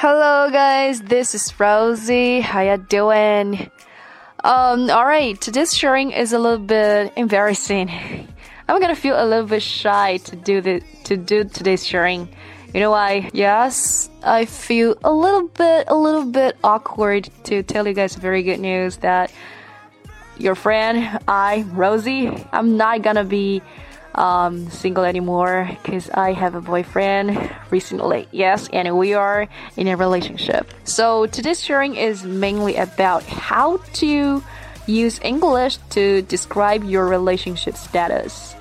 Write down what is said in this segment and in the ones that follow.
Hello, guys. This is Rosie. How you doing? Um, all right. Today's sharing is a little bit embarrassing. I'm gonna feel a little bit shy to do the to do today's sharing. You know why? Yes, I feel a little bit a little bit awkward to tell you guys very good news that your friend, I, Rosie, I'm not gonna be um, single anymore because I have a boyfriend recently. Yes, and we are in a relationship. So today's sharing is mainly about how to use English to describe your relationship status.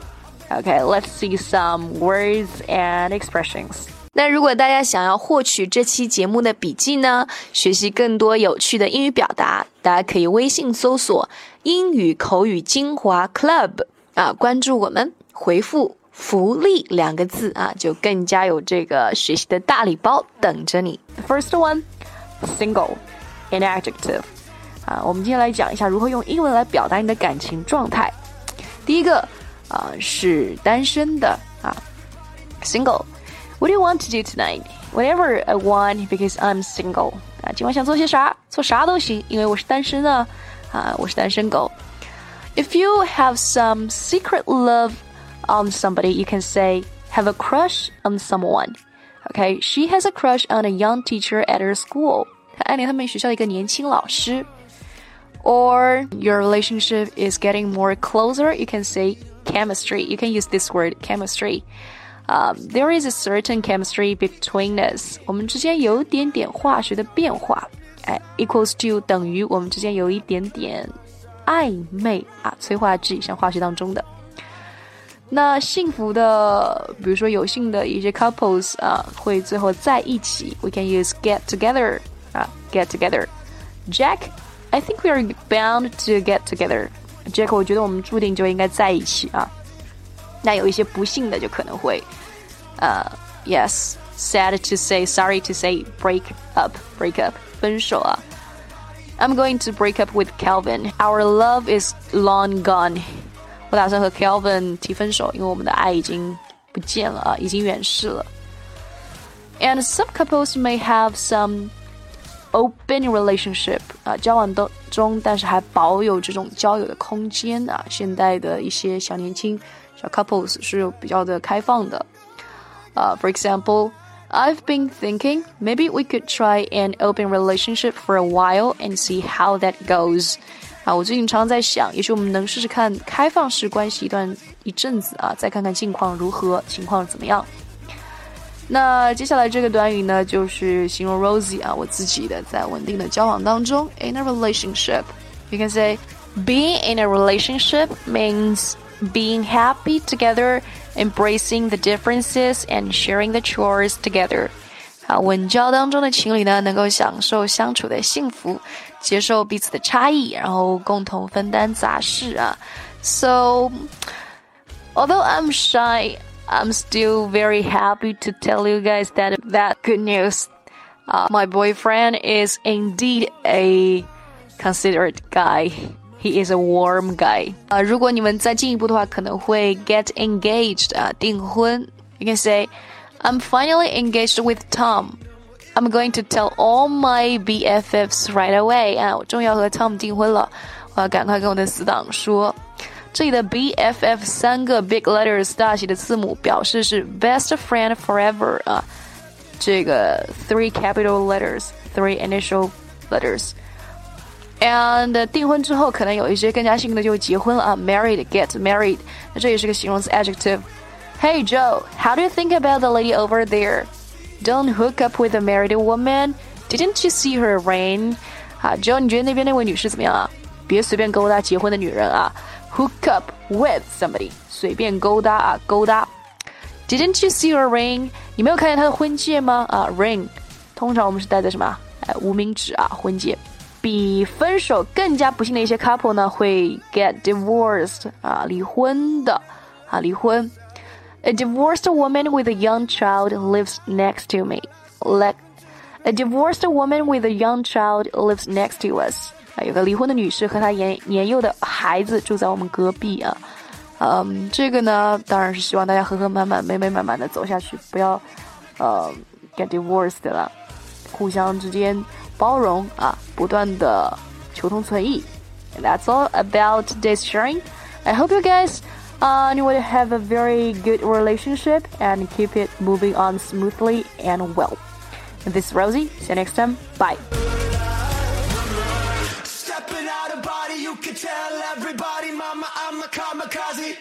Okay, let's see some words and expressions. 那如果大家想要获取这期节目的笔记呢，学习更多有趣的英语表达，大家可以微信搜索“英语口语精华 Club” 啊，关注我们， 回复“福利”两个字啊，就更加有这个学习的大礼包等着你。First one, single, an adjective 啊，我们今天来讲一下如何用英文来表达你的感情状态。第一个啊是单身的啊，single。what do you want to do tonight? Whatever I want because I'm single. 啊，今晚想做些啥？做啥都行，因为我是单身啊。啊，我是单身狗。If you have some secret love on somebody, you can say have a crush on someone. Okay, she has a crush on a young teacher at her school. 她暗恋他们学校的一个年轻老师。Or your relationship is getting more closer, you can say chemistry. You can use this word chemistry. Um, there is a certain chemistry between us. 我们之间有一点点化学的变化，哎，equals to 等于我们之间有一点点暧昧啊，催化剂，像化学当中的。 那幸福的，比如说有幸的一些 couples 啊，会最后在一起。We can use get together 啊，get together. Jack, I think we are bound to get together. Jack，我觉得我们注定就应该在一起啊。那有一些不幸的就可能会，呃，yes，sad to say，sorry to say，break up，break up，分手啊。I'm going to break up with Calvin. Our love is long gone. 我打算和 Calvin 提分手，因为我们的爱已经不见了啊，已经远逝了。And some couples may have some open relationship 啊，交往当中，但是还保有这种交友的空间啊。现代的一些小年轻。小 couples 是比较的开放的。Uh, for example, I've been thinking maybe we could try an open relationship for a while and see how that goes. 啊，我最近常常在想，也许我们能试试看开放式关系一段一阵子啊，再看看近况如何，情况怎么样。那接下来这个短语呢，就是形容 Rosie 啊，我自己的在稳定的交往当中，in a relationship. You can say being in a relationship means being happy together, embracing the differences, and sharing the chores together. 啊，稳交当中的情侣呢，能够享受相处的幸福，接受彼此的差异，然后共同分担杂事啊。So, although I'm shy, I'm still very happy to tell you guys that that good news. Uh, my boyfriend is indeed a considerate guy. He is a warm guy. 啊，如果你们再进一步的话，可能会 get engaged 啊，订婚。You can say, I'm finally engaged with Tom. I'm going to tell all my BFFs right away. 啊，我终于要和 Tom 订婚了，我要赶快跟我的死党说。这里的 BFF 三个 big letters 大写的字母表示是 best friend forever 啊，这个 three capital letters, three initial letters。and 订婚之后，可能有一些更加幸运的就会结婚了啊，married get married，那这也是个形容词 adjective。 Hey Joe, how do you think about the lady over there? Don't hook up with a married woman. Didn't you see her ring? 啊，Joe，你觉得那边那位女士怎么样啊？别随便勾搭结婚的女人啊！Hook up with somebody，随便勾搭啊，勾搭。Didn't you see her ring？你没有看见她的婚戒吗？啊，ring，通常我们是戴在什么？哎，无名指啊，婚戒。比分手更加不幸的一些 couple 呢，会 get divorced 啊，离婚的啊，离婚。 A divorced woman with a young child lives next to me. Like a divorced woman with a young child lives next to us. 啊，有个离婚的女士和她年年幼的孩子住在我们隔壁啊。嗯，这个呢，当然是希望大家和和满满、美美满满的走下去，不要呃 get divorced 了。 互相之间包容啊，不断的求同存异。And that's all about today's sharing. I hope you guys uh, you will have a very good relationship and keep it moving on smoothly and well. And this is Rosie. See you next time. Bye. Stepping out of body, you can tell everybody, mama, I'm a kamikaze.